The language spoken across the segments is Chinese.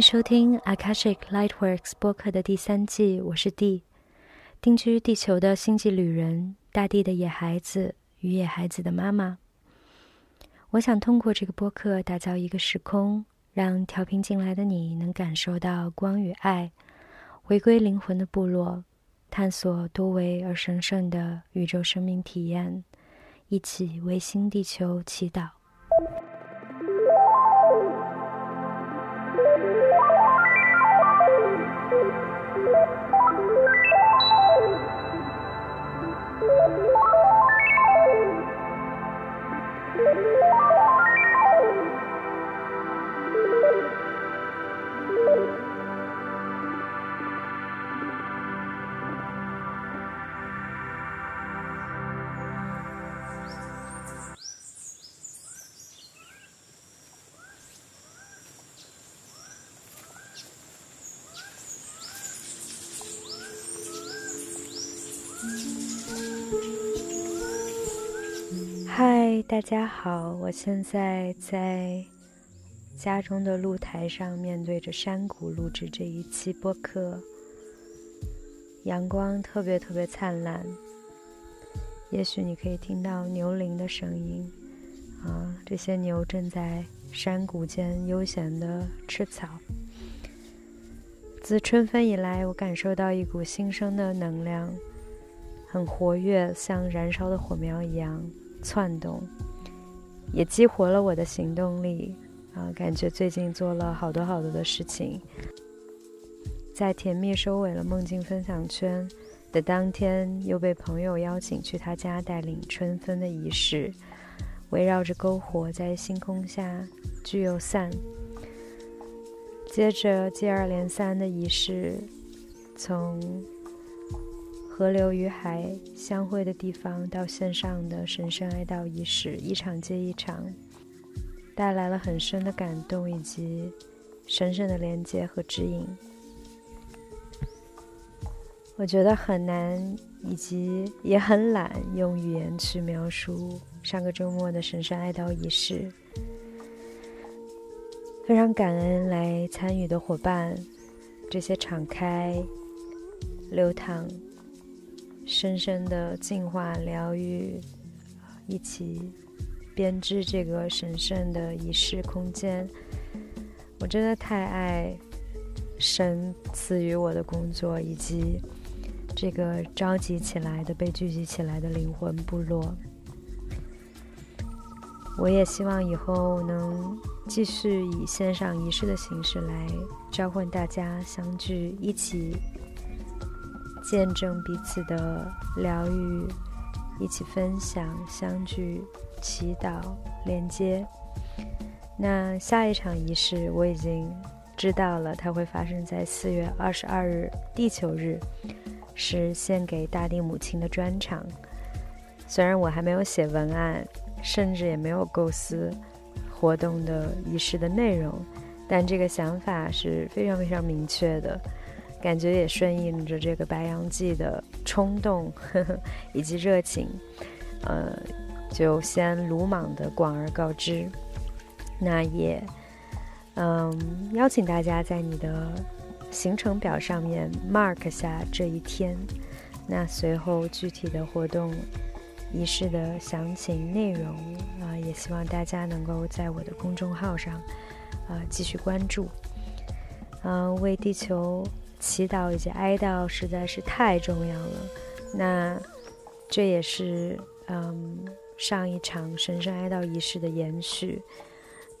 欢迎收听 Akashic Lightworks 播客的第三季，我是 D，定居地球的星际旅人，大地的野孩子与野孩子的妈妈。我想通过这个播客打造一个时空，让调频进来的你能感受到光与爱，回归灵魂的部落，探索多维而神圣的宇宙生命体验，一起为新地球祈祷。大家好！我现在在家中的露台上，面对着山谷录制这一期播客。阳光特别特别灿烂，也许你可以听到牛铃的声音啊，这些牛正在山谷间悠闲地吃草。自春分以来，我感受到一股新生的能量，很活跃，像燃烧的火苗一样。窜动，也激活了我的行动力啊！感觉最近做了好多好多的事情，在甜蜜收尾了梦境分享圈的当天，又被朋友邀请去他家带领春分的仪式，围绕着篝火在星空下聚又散。接着接二连三的仪式，从。河流与海相会的地方，到线上的神圣哀悼仪式，一场接一场，带来了很深的感动以及神圣的连接和指引。我觉得很难，以及也很懒，用语言去描述上个周末的神圣哀悼仪式。非常感恩来参与的伙伴，这些敞开、流淌。深深的净化、疗愈，一起编织这个神圣的仪式空间。我真的太爱神赐予我的工作，以及这个召集起来的、被聚集起来的灵魂部落。我也希望以后能继续以线上仪式的形式来召唤大家相聚，一起。见证彼此的疗愈，一起分享、相聚、祈祷、连接。那下一场仪式我已经知道了，它会发生在四月二十二日，地球日，是献给大地母亲的专场。虽然我还没有写文案，甚至也没有构思活动的仪式的内容，但这个想法是非常非常明确的。感觉也顺应着这个白羊季的冲动呵呵 以及热情，呃，就先鲁莽的广而告之。那也，嗯，邀请大家在你的行程表上面 mark 下这一天。那随后具体的活动仪式的详情内容啊，也希望大家能够在我的公众号上啊继续关注。嗯，为地球。祈祷以及哀悼实在是太重要了。那这也是嗯上一场神圣哀悼仪式的延续。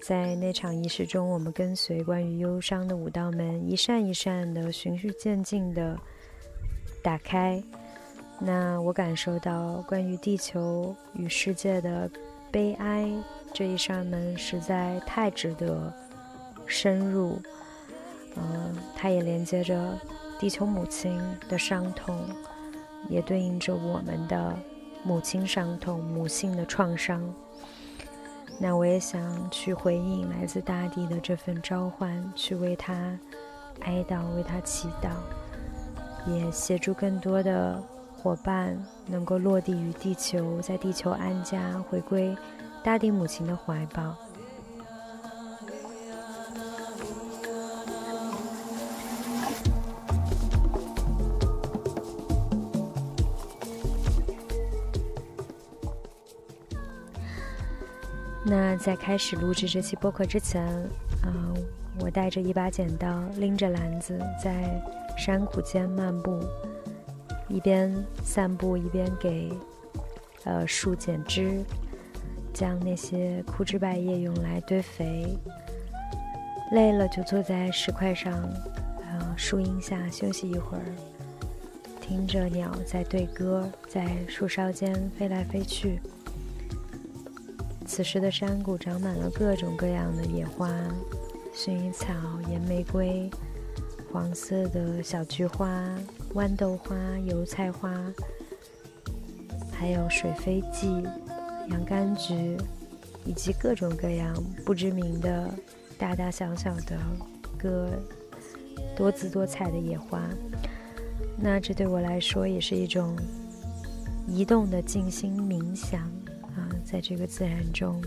在那场仪式中，我们跟随关于忧伤的五道门，一扇一扇的循序渐进的打开。那我感受到关于地球与世界的悲哀这一扇门实在太值得深入。嗯，它也连接着地球母亲的伤痛，也对应着我们的母亲伤痛、母性的创伤。那我也想去回应来自大地的这份召唤，去为他哀悼、为他祈祷，也协助更多的伙伴能够落地于地球，在地球安家，回归大地母亲的怀抱。那在开始录制这期播客之前，嗯，我带着一把剪刀，拎着篮子，在山谷间漫步，一边散步一边给呃树剪枝，将那些枯枝败叶用来堆肥。累了就坐在石块上，呃，树荫下休息一会儿，听着鸟在对歌，在树梢间飞来飞去。此时的山谷长满了各种各样的野花，薰衣草、岩玫瑰、黄色的小菊花、豌豆花、油菜花，还有水飞蓟、洋甘菊，以及各种各样不知名的大大小小的各多姿多彩的野花。那这对我来说也是一种移动的静心冥想。在这个自然中，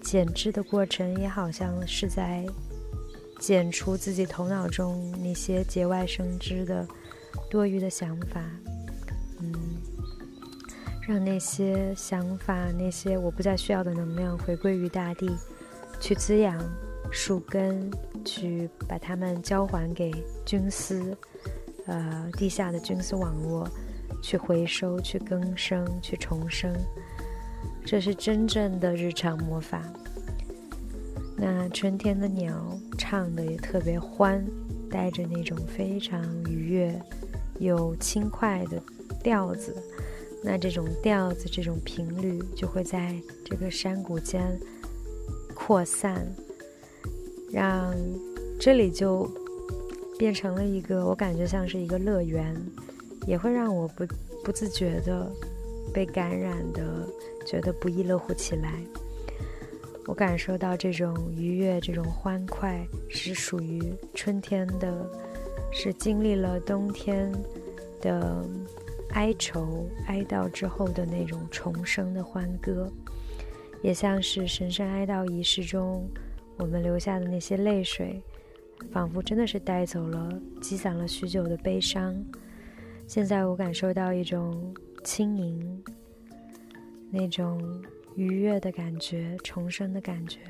剪枝的过程也好像是在剪除自己头脑中那些节外生枝的多余的想法，嗯，让那些想法、那些我不再需要的能量回归于大地，去滋养树根，去把它们交还给菌丝，呃，地下的菌丝网络，去回收、去更生、去重生。这是真正的日常魔法。那春天的鸟唱的也特别欢，带着那种非常愉悦又轻快的调子。那这种调子、这种频率就会在这个山谷间扩散，让这里就变成了一个我感觉像是一个乐园，也会让我不不自觉的被感染的。觉得不亦乐乎起来，我感受到这种愉悦、这种欢快是属于春天的，是经历了冬天的哀愁、哀悼之后的那种重生的欢歌，也像是神圣哀悼仪式中我们留下的那些泪水，仿佛真的是带走了积攒了许久的悲伤。现在我感受到一种轻盈。那种愉悦的感觉，重生的感觉。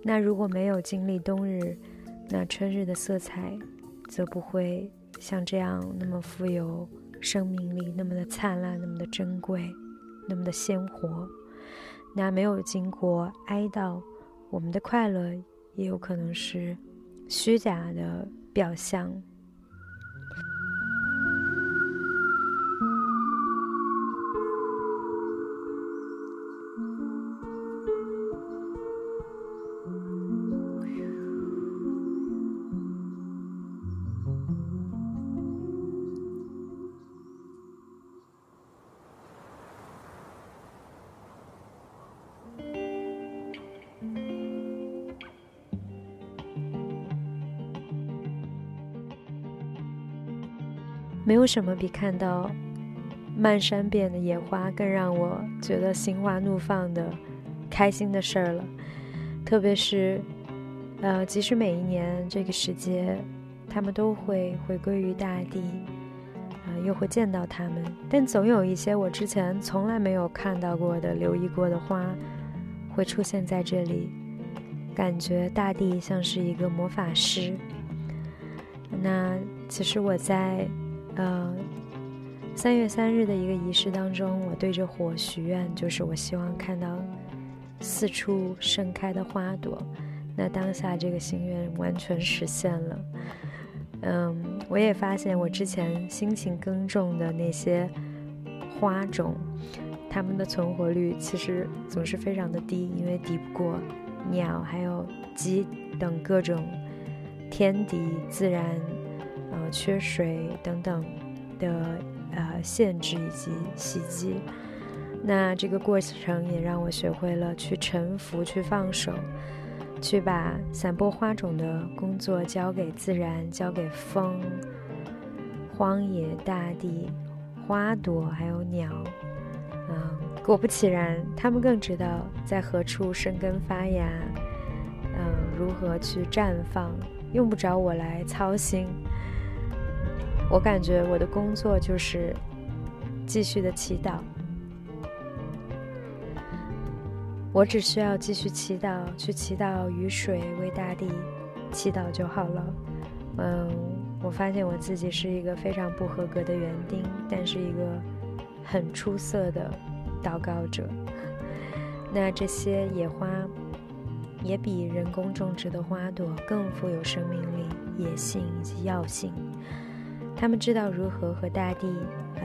那如果没有经历冬日，那春日的色彩，则不会像这样那么富有生命力，那么的灿烂，那么的珍贵，那么的鲜活。那没有经过哀悼，我们的快乐也有可能是虚假的表象。没有什么比看到漫山遍的野花更让我觉得心花怒放的开心的事儿了。特别是，呃，即使每一年这个时节，他们都会回归于大地，啊，又会见到他们，但总有一些我之前从来没有看到过的、留意过的花，会出现在这里，感觉大地像是一个魔法师。那其实我在。呃，三月三日的一个仪式当中，我对着火许愿，就是我希望看到四处盛开的花朵。那当下这个心愿完全实现了。嗯，我也发现我之前辛勤耕种的那些花种，它们的存活率其实总是非常的低，因为抵不过鸟还有鸡等各种天敌自然。呃，缺水等等的呃限制以及袭击，那这个过程也让我学会了去臣服、去放手，去把散播花种的工作交给自然、交给风、荒野、大地、花朵还有鸟。嗯，果不其然，他们更知道在何处生根发芽，嗯，如何去绽放，用不着我来操心。我感觉我的工作就是继续的祈祷。我只需要继续祈祷，去祈祷雨水为大地祈祷就好了。嗯，我发现我自己是一个非常不合格的园丁，但是一个很出色的祷告者。那这些野花也比人工种植的花朵更富有生命力、野性以及药性。他们知道如何和大地、呃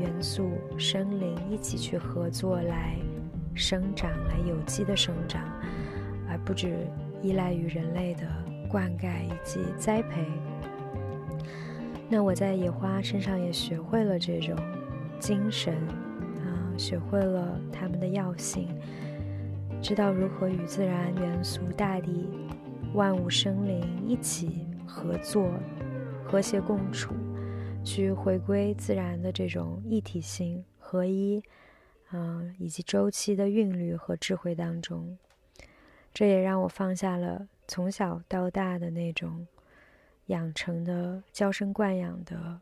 元素、生灵一起去合作来生长、来有机的生长，而不只依赖于人类的灌溉以及栽培。那我在野花身上也学会了这种精神，啊，学会了它们的药性。知道如何与自然元素、大地、万物生灵一起合作、和谐共处，去回归自然的这种一体性、合一，嗯，以及周期的韵律和智慧当中。这也让我放下了从小到大的那种养成的娇生惯养的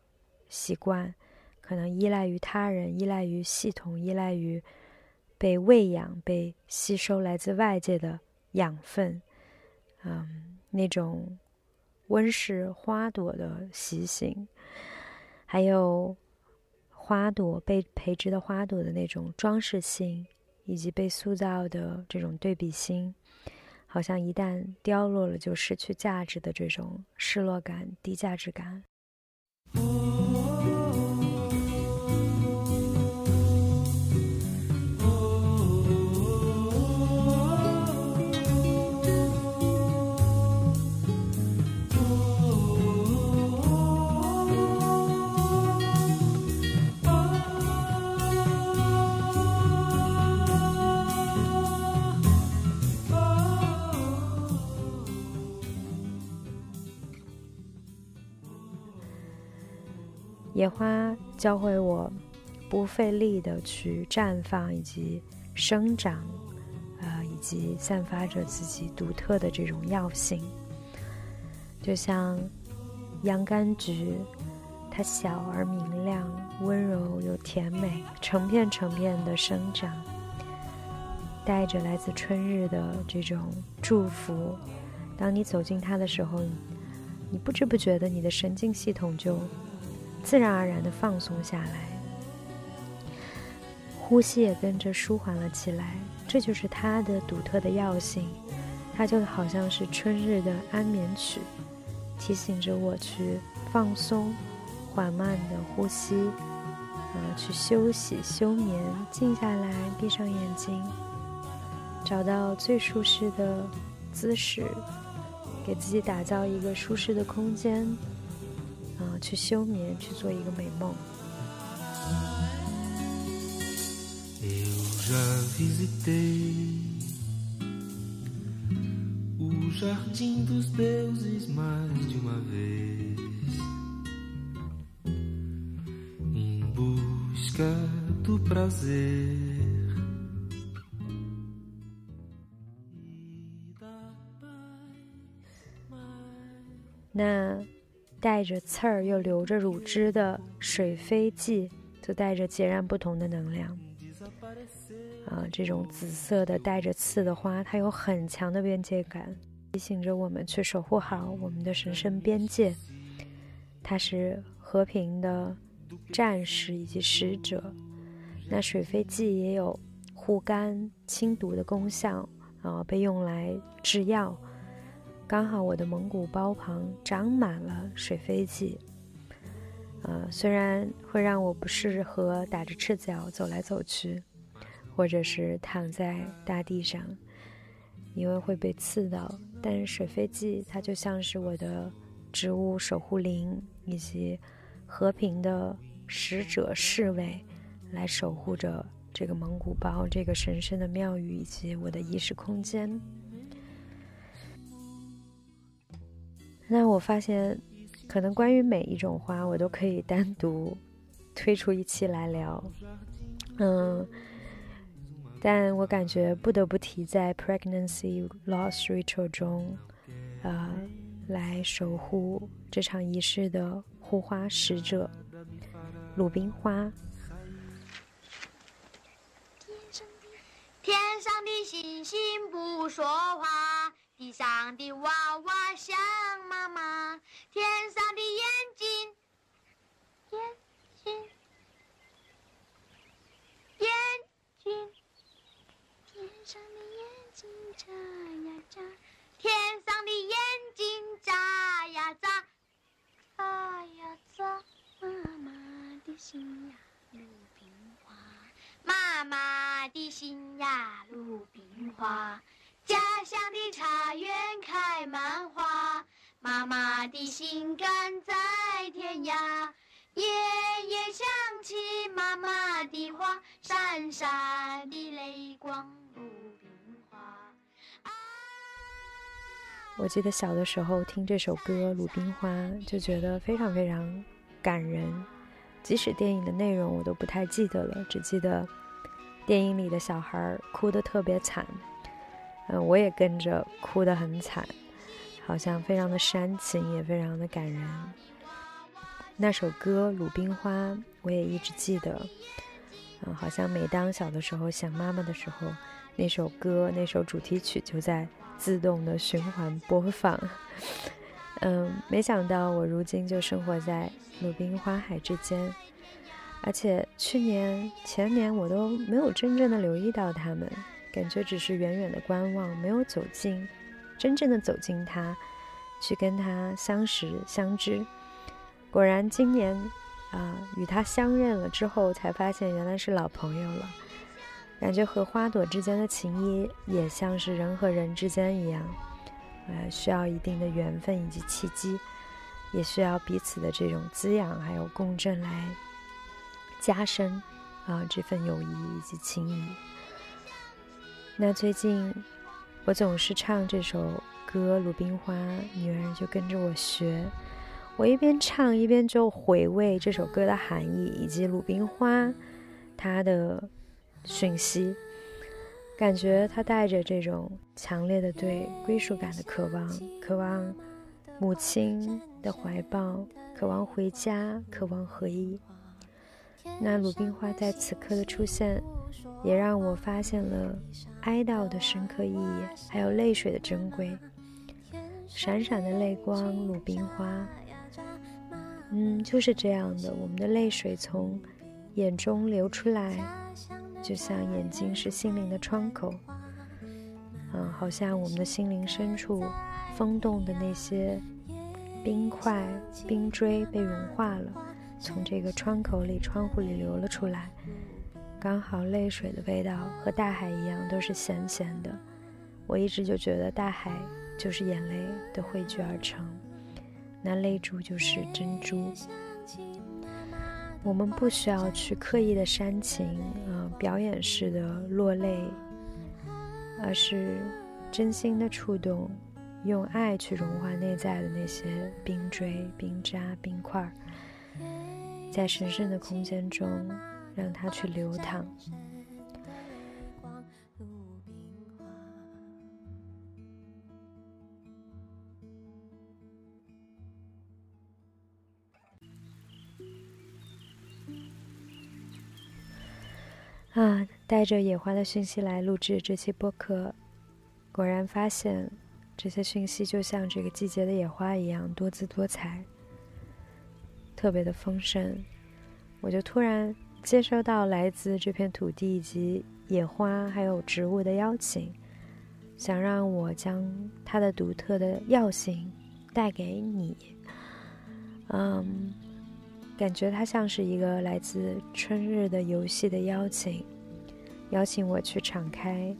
习惯，可能依赖于他人、依赖于系统、依赖于。被喂养、被吸收来自外界的养分，嗯，那种温室花朵的习性，还有花朵被培植的花朵的那种装饰性，以及被塑造的这种对比心，好像一旦凋落了就失去价值的这种失落感、低价值感。野花教会我不费力的去绽放以及生长，呃，以及散发着自己独特的这种药性。就像洋甘菊，它小而明亮，温柔又甜美，成片成片的生长，带着来自春日的这种祝福。当你走进它的时候，你不知不觉的，你的神经系统就。自然而然的放松下来，呼吸也跟着舒缓了起来。这就是它的独特的药性，它就好像是春日的安眠曲，提醒着我去放松，缓慢的呼吸，呃，去休息、休眠，静下来，闭上眼睛，找到最舒适的姿势，给自己打造一个舒适的空间。啊，去休眠，去做一个美梦。那。 带着刺儿又流着乳汁的水飞蓟，就带着截然不同的能量。啊，这种紫色的带着刺的花，它有很强的边界感，提醒着我们去守护好我们的神圣边界。它是和平的战士以及使者。那水飞蓟也有护肝清毒的功效，啊，被用来制药。刚好我的蒙古包旁长满了水飞蓟，呃，虽然会让我不适合打着赤脚走来走去，或者是躺在大地上，因为会被刺到，但是水飞蓟它就像是我的植物守护灵以及和平的使者侍卫，来守护着这个蒙古包这个神圣的庙宇以及我的意识空间。那我发现，可能关于每一种花，我都可以单独 推出一期来聊。嗯，但我感觉不得不提在 pregnancy loss ritual 中，呃，来守护这场仪式的护花使者——鲁冰花。天上的星星不说话，地上的娃娃想妈妈，天上的眼睛，眼睛，眼睛，天上的眼睛眨呀眨，天上的眼睛眨呀眨，眨呀眨，妈妈的心呀。妈妈的心呀，鲁冰花；家乡的茶园开满花。妈妈的心肝在天涯，夜夜想起妈妈的话，闪闪的泪光，鲁冰花。我记得小的时候听这首歌《鲁冰花》，就觉得非常非常感人。即使电影的内容我都不太记得了，只记得电影里的小孩哭得特别惨，嗯，我也跟着哭得很惨，好像非常的煽情，也非常的感人。那首歌《鲁冰花》我也一直记得，嗯，好像每当小的时候想妈妈的时候，那首歌那首主题曲就在自动的循环播放。嗯，没想到我如今就生活在鲁冰花海之间，而且去年、前年我都没有真正的留意到他们，感觉只是远远的观望，没有走近，真正的走近它，去跟它相识相知。果然，今年啊，与它相认了之后，才发现原来是老朋友了，感觉和花朵之间的情谊也像是人和人之间一样。呃，需要一定的缘分以及契机，也需要彼此的这种滋养还有共振来加深啊这份友谊以及情谊。那最近我总是唱这首歌《鲁冰花》，女儿就跟着我学，我一边唱一边就回味这首歌的含义以及鲁冰花它的讯息。感觉它带着这种强烈的对归属感的渴望，渴望母亲的怀抱，渴望回家，渴望合一。那鲁冰花在此刻的出现，也让我发现了哀悼的深刻意义，还有泪水的珍贵。闪闪的泪光，鲁冰花。嗯，就是这样的，我们的泪水从眼中流出来。就像眼睛是心灵的窗口，嗯，好像我们的心灵深处风冻的那些冰块、冰锥被融化了，从这个窗口里、窗户里流了出来。刚好泪水的味道和大海一样，都是咸咸的。我一直就觉得大海就是眼泪的汇聚而成，那泪珠就是珍珠。我们不需要去刻意的煽情，呃，表演式的落泪，而是真心的触动，用爱去融化内在的那些冰锥、冰渣、冰块，在神圣的空间中让它去流淌。啊，带着野花的讯息来录制这期播客，果然发现这些讯息就像这个季节的野花一样多姿多彩，特别的丰盛。我就突然接收到来自这片土地以及野花还有植物的邀请，想让我将它的独特的药性带给你。嗯。感觉它像是一个来自春日的游戏的邀请，邀请我去敞开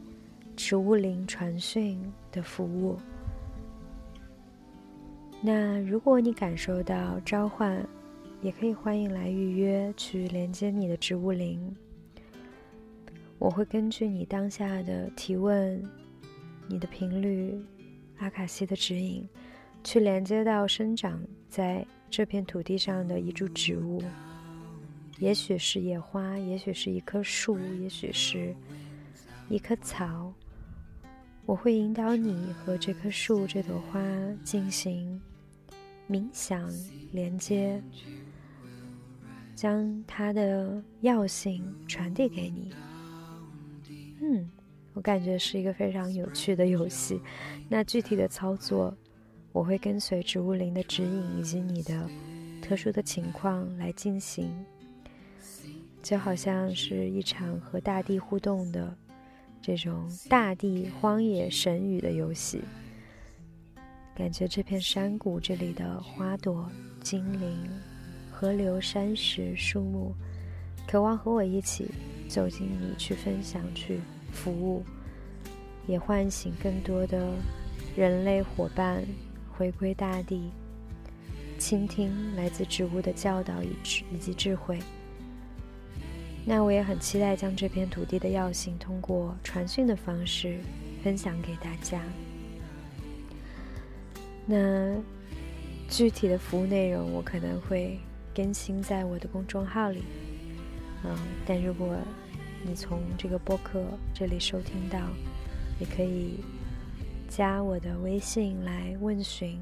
植物灵传讯的服务。那如果你感受到召唤，也可以欢迎来预约去连接你的植物灵。我会根据你当下的提问、你的频率、阿卡西的指引，去连接到生长在。这片土地上的一株植物，也许是野花，也许是一棵树，也许是一棵草。我会引导你和这棵树、这朵花进行冥想连接，将它的药性传递给你。嗯，我感觉是一个非常有趣的游戏。那具体的操作，我会跟随植物灵的指引以及你的特殊的情况来进行，就好像是一场和大地互动的这种大地荒野神语的游戏。感觉这片山谷这里的花朵、精灵、河流、山石、树木，渴望和我一起走进你，去分享，去服务，也唤醒更多的人类伙伴回归大地，倾听来自植物的教导以智以及智慧。那我也很期待将这片土地的药性通过传讯的方式分享给大家。那具体的服务内容，我可能会更新在我的公众号里。嗯，但如果你从这个播客这里收听到，也可以加我的微信来问询。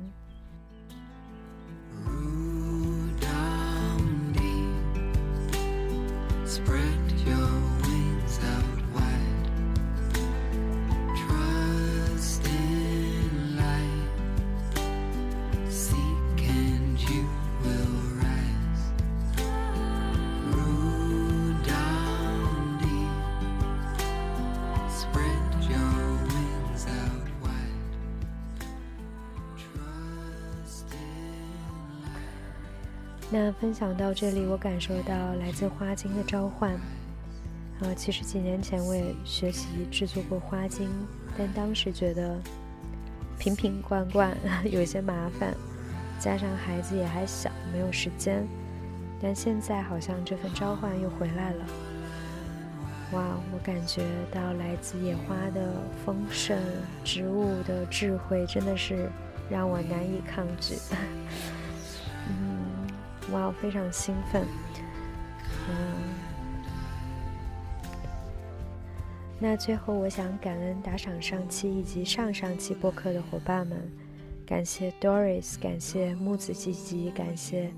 那分享到这里，我感受到来自花精的召唤。呃，其实几年前我也学习制作过花精，但当时觉得瓶瓶罐罐 有些麻烦，加上孩子也还小，没有时间。但现在好像这份召唤又回来了。哇，我感觉到来自野花的丰盛，植物的智慧，真的是让我难以抗拒。哇，我非常兴奋！嗯，那最后我想感恩打赏上期以及上上期播客的伙伴们，感谢 Doris，感谢木子吉吉，感谢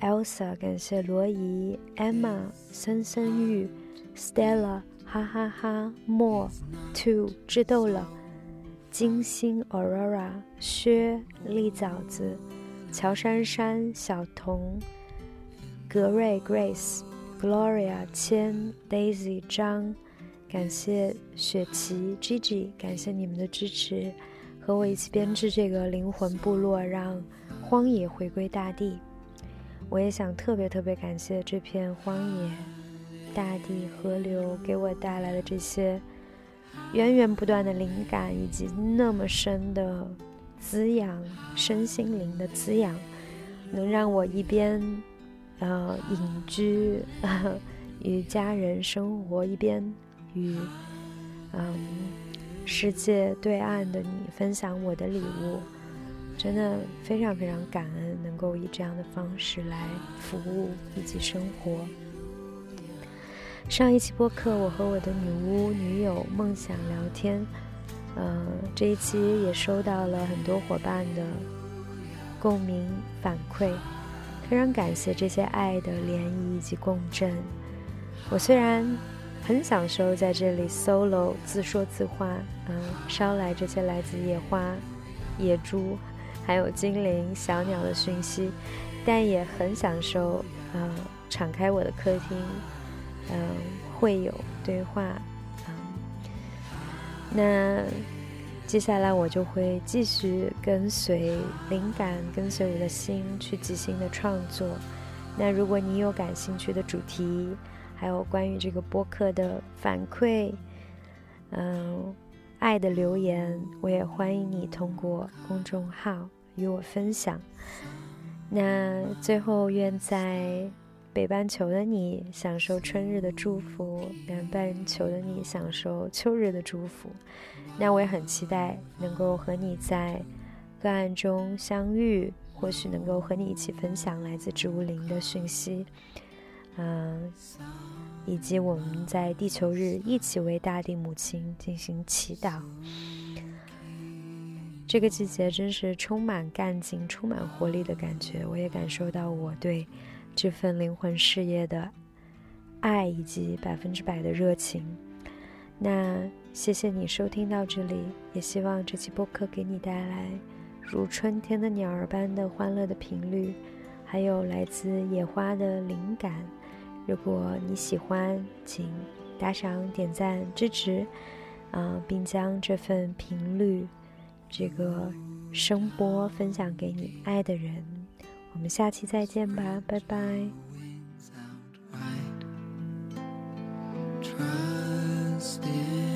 Elsa，感谢罗怡、Emma、森森玉、Stella，哈哈哈莫 Two 智斗了，金星 Aurora，薛栗枣子。乔珊珊、小童、格瑞、Grace、Gloria、千、Daisy、张，感谢雪琪、Gigi，感谢你们的支持，和我一起编织这个灵魂部落，让荒野回归大地。我也想特别特别感谢这片荒野、大地、河流给我带来的这些源源不断的灵感，以及那么深的。滋养身心灵的滋养，能让我一边呃隐居与家人生活，一边与嗯世界对岸的你分享我的礼物，真的非常非常感恩，能够以这样的方式来服务以及生活。上一期播客，我和我的女巫女友梦想聊天。嗯，这一期也收到了很多伙伴的共鸣反馈，非常感谢这些爱的涟漪以及共振。我虽然很享受在这里 solo 自说自话，嗯，捎来这些来自野花、野猪，还有精灵、小鸟的讯息，但也很享受，嗯，敞开我的客厅，嗯，会有对话。那接下来我就会继续跟随灵感，跟随我的心去即兴的创作。那如果你有感兴趣的主题，还有关于这个播客的反馈，嗯，爱的留言，我也欢迎你通过公众号与我分享。那最后，愿在。北半球的你享受春日的祝福，南半球的你享受秋日的祝福。那我也很期待能够和你在个案中相遇，或许能够和你一起分享来自植物灵的讯息，嗯，以及我们在地球日一起为大地母亲进行祈祷。这个季节真是充满干劲、充满活力的感觉，我也感受到我对。这份灵魂事业的爱以及百分之百的热情，那谢谢你收听到这里，也希望这期播客给你带来如春天的鸟儿般的欢乐的频率，还有来自野花的灵感。如果你喜欢，请打赏、点赞、支持，啊，并将这份频率、这个声波分享给你爱的人。我们下期再见吧，拜拜。Trust in